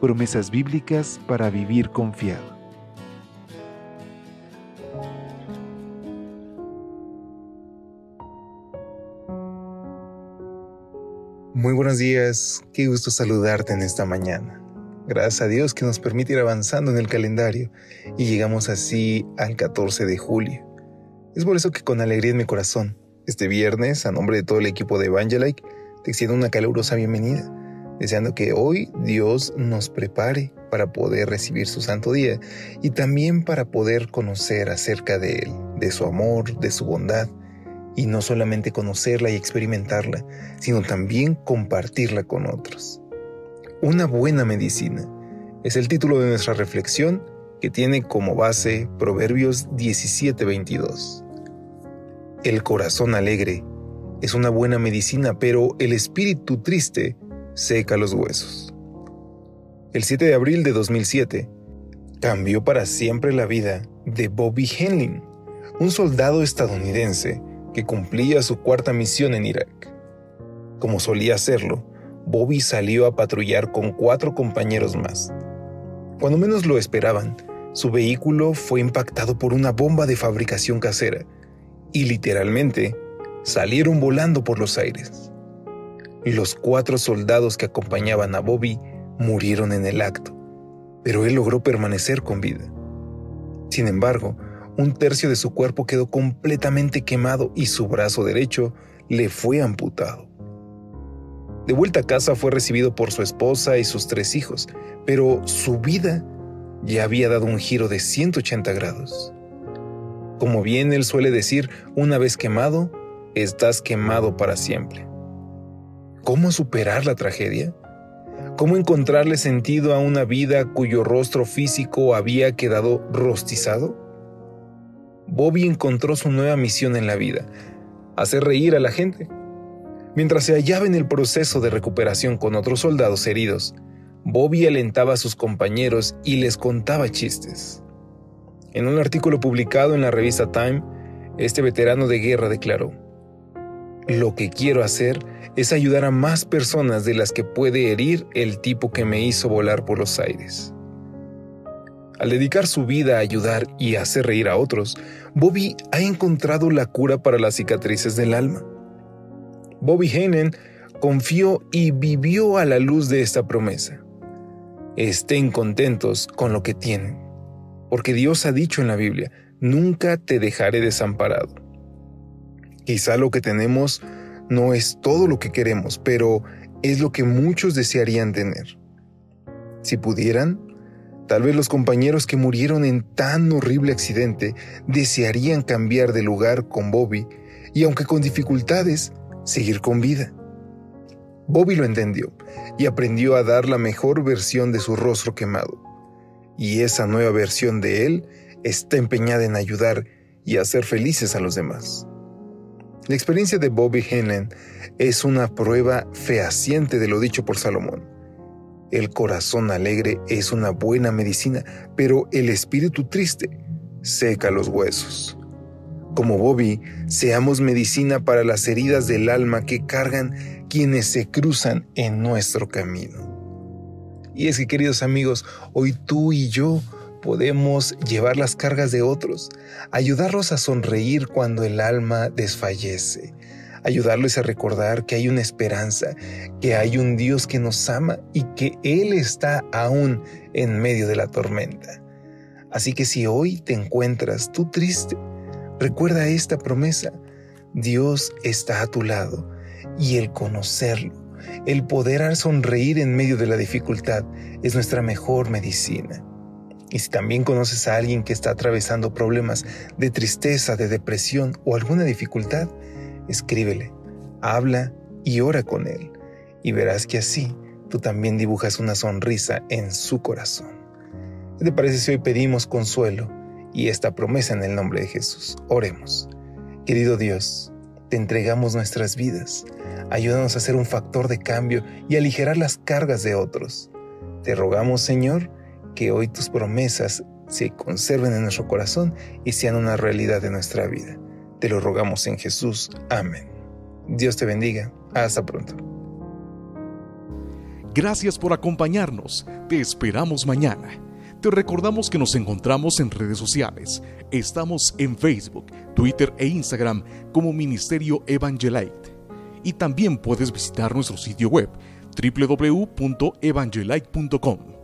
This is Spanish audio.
Promesas bíblicas para vivir confiado. Muy buenos días, qué gusto saludarte en esta mañana. Gracias a Dios que nos permite ir avanzando en el calendario y llegamos así al 14 de julio. Es por eso que con alegría en mi corazón, este viernes, a nombre de todo el equipo de Evangelike, te extiendo una calurosa bienvenida, deseando que hoy Dios nos prepare para poder recibir su santo día y también para poder conocer acerca de Él, de su amor, de su bondad y no solamente conocerla y experimentarla, sino también compartirla con otros. Una buena medicina es el título de nuestra reflexión que tiene como base Proverbios 17:22. El corazón alegre es una buena medicina, pero el espíritu triste seca los huesos. El 7 de abril de 2007 cambió para siempre la vida de Bobby Henlin, un soldado estadounidense que cumplía su cuarta misión en Irak. Como solía hacerlo, Bobby salió a patrullar con cuatro compañeros más. Cuando menos lo esperaban, su vehículo fue impactado por una bomba de fabricación casera y literalmente salieron volando por los aires. Los cuatro soldados que acompañaban a Bobby murieron en el acto, pero él logró permanecer con vida. Sin embargo, un tercio de su cuerpo quedó completamente quemado y su brazo derecho le fue amputado. De vuelta a casa fue recibido por su esposa y sus tres hijos, pero su vida ya había dado un giro de 180 grados. Como bien él suele decir, una vez quemado, estás quemado para siempre. ¿Cómo superar la tragedia? ¿Cómo encontrarle sentido a una vida cuyo rostro físico había quedado rostizado? Bobby encontró su nueva misión en la vida, hacer reír a la gente. Mientras se hallaba en el proceso de recuperación con otros soldados heridos, Bobby alentaba a sus compañeros y les contaba chistes. En un artículo publicado en la revista Time, este veterano de guerra declaró, Lo que quiero hacer es ayudar a más personas de las que puede herir el tipo que me hizo volar por los aires. Al dedicar su vida a ayudar y hacer reír a otros, Bobby ha encontrado la cura para las cicatrices del alma. Bobby Heinen confió y vivió a la luz de esta promesa. Estén contentos con lo que tienen, porque Dios ha dicho en la Biblia, nunca te dejaré desamparado. Quizá lo que tenemos no es todo lo que queremos, pero es lo que muchos desearían tener. Si pudieran, Tal vez los compañeros que murieron en tan horrible accidente desearían cambiar de lugar con Bobby y aunque con dificultades, seguir con vida. Bobby lo entendió y aprendió a dar la mejor versión de su rostro quemado. Y esa nueva versión de él está empeñada en ayudar y hacer felices a los demás. La experiencia de Bobby Henen es una prueba fehaciente de lo dicho por Salomón. El corazón alegre es una buena medicina, pero el espíritu triste seca los huesos. Como Bobby, seamos medicina para las heridas del alma que cargan quienes se cruzan en nuestro camino. Y es que, queridos amigos, hoy tú y yo podemos llevar las cargas de otros, ayudarlos a sonreír cuando el alma desfallece, ayudarles a recordar que hay una esperanza, que hay un Dios que nos ama y que Él está aún en medio de la tormenta. Así que si hoy te encuentras tú triste, recuerda esta promesa. Dios está a tu lado y el conocerlo, el poder sonreír en medio de la dificultad es nuestra mejor medicina. Y si también conoces a alguien que está atravesando problemas de tristeza, de depresión o alguna dificultad, escríbele, habla y ora con él, y verás que así tú también dibujas una sonrisa en su corazón. ¿Qué te parece si hoy pedimos consuelo y esta promesa en el nombre de Jesús? Oremos. Querido Dios, te entregamos nuestras vidas. Ayúdanos a ser un factor de cambio y aligerar las cargas de otros. Te rogamos, Señor, que hoy tus promesas se conserven en nuestro corazón y sean una realidad de nuestra vida. Te lo rogamos en Jesús. Amén. Dios te bendiga. Hasta pronto. Gracias por acompañarnos. Te esperamos mañana. Te recordamos que nos encontramos en redes sociales. Estamos en Facebook, Twitter e Instagram como Ministerio Evangelite. Y también puedes visitar nuestro sitio web www.evangelite.com